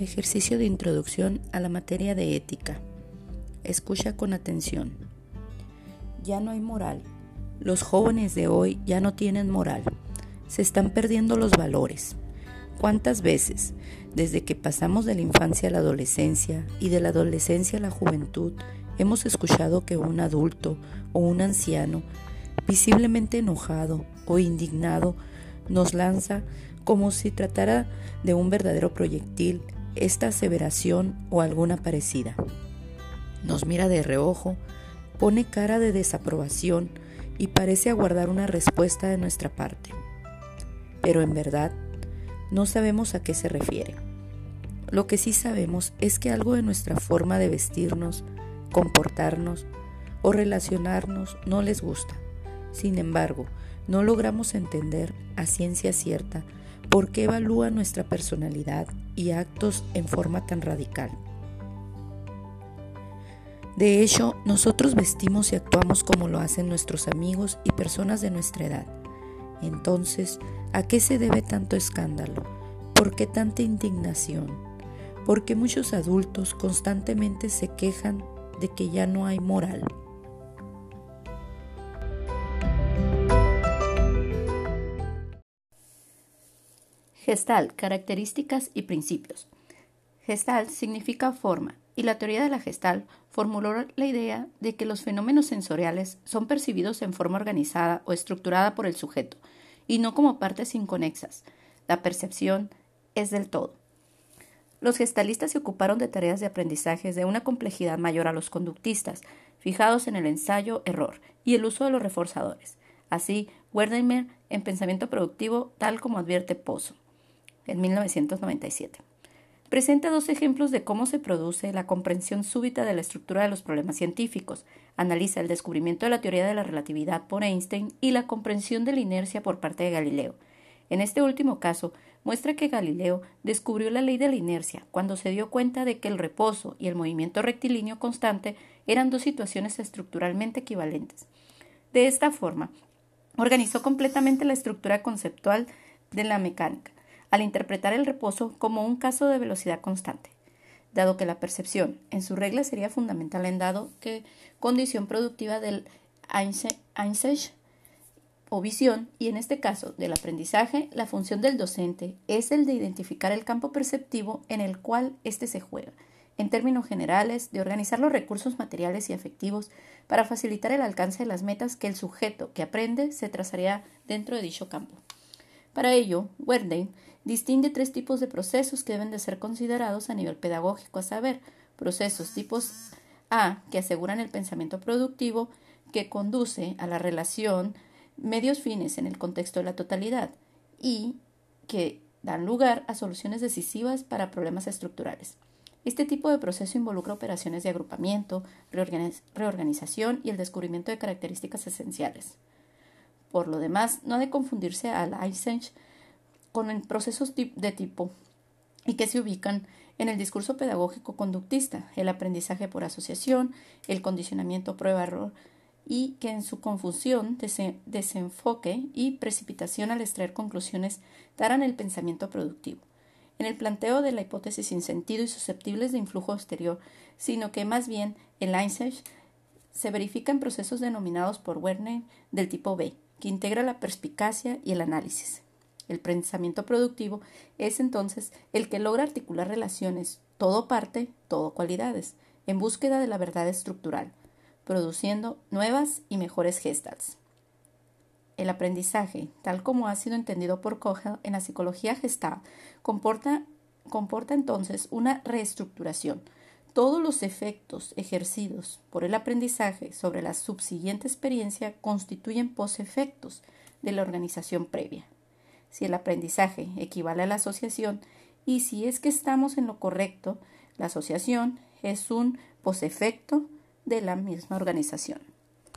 Ejercicio de introducción a la materia de ética. Escucha con atención. Ya no hay moral. Los jóvenes de hoy ya no tienen moral. Se están perdiendo los valores. ¿Cuántas veces, desde que pasamos de la infancia a la adolescencia y de la adolescencia a la juventud, hemos escuchado que un adulto o un anciano, visiblemente enojado o indignado, nos lanza como si tratara de un verdadero proyectil esta aseveración o alguna parecida. Nos mira de reojo, pone cara de desaprobación y parece aguardar una respuesta de nuestra parte. Pero en verdad, no sabemos a qué se refiere. Lo que sí sabemos es que algo de nuestra forma de vestirnos, comportarnos o relacionarnos no les gusta. Sin embargo, no logramos entender a ciencia cierta por qué evalúa nuestra personalidad y actos en forma tan radical. De hecho, nosotros vestimos y actuamos como lo hacen nuestros amigos y personas de nuestra edad. Entonces, ¿a qué se debe tanto escándalo? ¿Por qué tanta indignación? Porque muchos adultos constantemente se quejan de que ya no hay moral. Gestal, características y principios. Gestal significa forma, y la teoría de la Gestal formuló la idea de que los fenómenos sensoriales son percibidos en forma organizada o estructurada por el sujeto, y no como partes inconexas. La percepción es del todo. Los gestalistas se ocuparon de tareas de aprendizaje de una complejidad mayor a los conductistas, fijados en el ensayo-error y el uso de los reforzadores. Así, Wertheimer en Pensamiento Productivo, tal como advierte Pozo en 1997. Presenta dos ejemplos de cómo se produce la comprensión súbita de la estructura de los problemas científicos. Analiza el descubrimiento de la teoría de la relatividad por Einstein y la comprensión de la inercia por parte de Galileo. En este último caso, muestra que Galileo descubrió la ley de la inercia cuando se dio cuenta de que el reposo y el movimiento rectilíneo constante eran dos situaciones estructuralmente equivalentes. De esta forma, organizó completamente la estructura conceptual de la mecánica al interpretar el reposo como un caso de velocidad constante, dado que la percepción en su regla sería fundamental en dado que condición productiva del Einstein o visión, y en este caso del aprendizaje, la función del docente es el de identificar el campo perceptivo en el cual éste se juega, en términos generales, de organizar los recursos materiales y afectivos para facilitar el alcance de las metas que el sujeto que aprende se trazaría dentro de dicho campo. Para ello, Wertheim distingue tres tipos de procesos que deben de ser considerados a nivel pedagógico, a saber, procesos tipos A, que aseguran el pensamiento productivo, que conduce a la relación medios fines en el contexto de la totalidad, y que dan lugar a soluciones decisivas para problemas estructurales. Este tipo de proceso involucra operaciones de agrupamiento, reorganización y el descubrimiento de características esenciales. Por lo demás, no ha de confundirse al Eisenach con procesos de tipo y que se ubican en el discurso pedagógico conductista, el aprendizaje por asociación, el condicionamiento prueba-error y que en su confusión, desenfoque y precipitación al extraer conclusiones darán el pensamiento productivo. En el planteo de la hipótesis sin sentido y susceptibles de influjo exterior, sino que más bien el Einstein se verifican procesos denominados por Werner del tipo B, integra la perspicacia y el análisis. El pensamiento productivo es entonces el que logra articular relaciones, todo parte, todo cualidades, en búsqueda de la verdad estructural, produciendo nuevas y mejores gestals. El aprendizaje, tal como ha sido entendido por Kogel en la psicología gestal, comporta, comporta entonces una reestructuración. Todos los efectos ejercidos por el aprendizaje sobre la subsiguiente experiencia constituyen posefectos de la organización previa si el aprendizaje equivale a la asociación y si es que estamos en lo correcto, la asociación es un posefecto de la misma organización.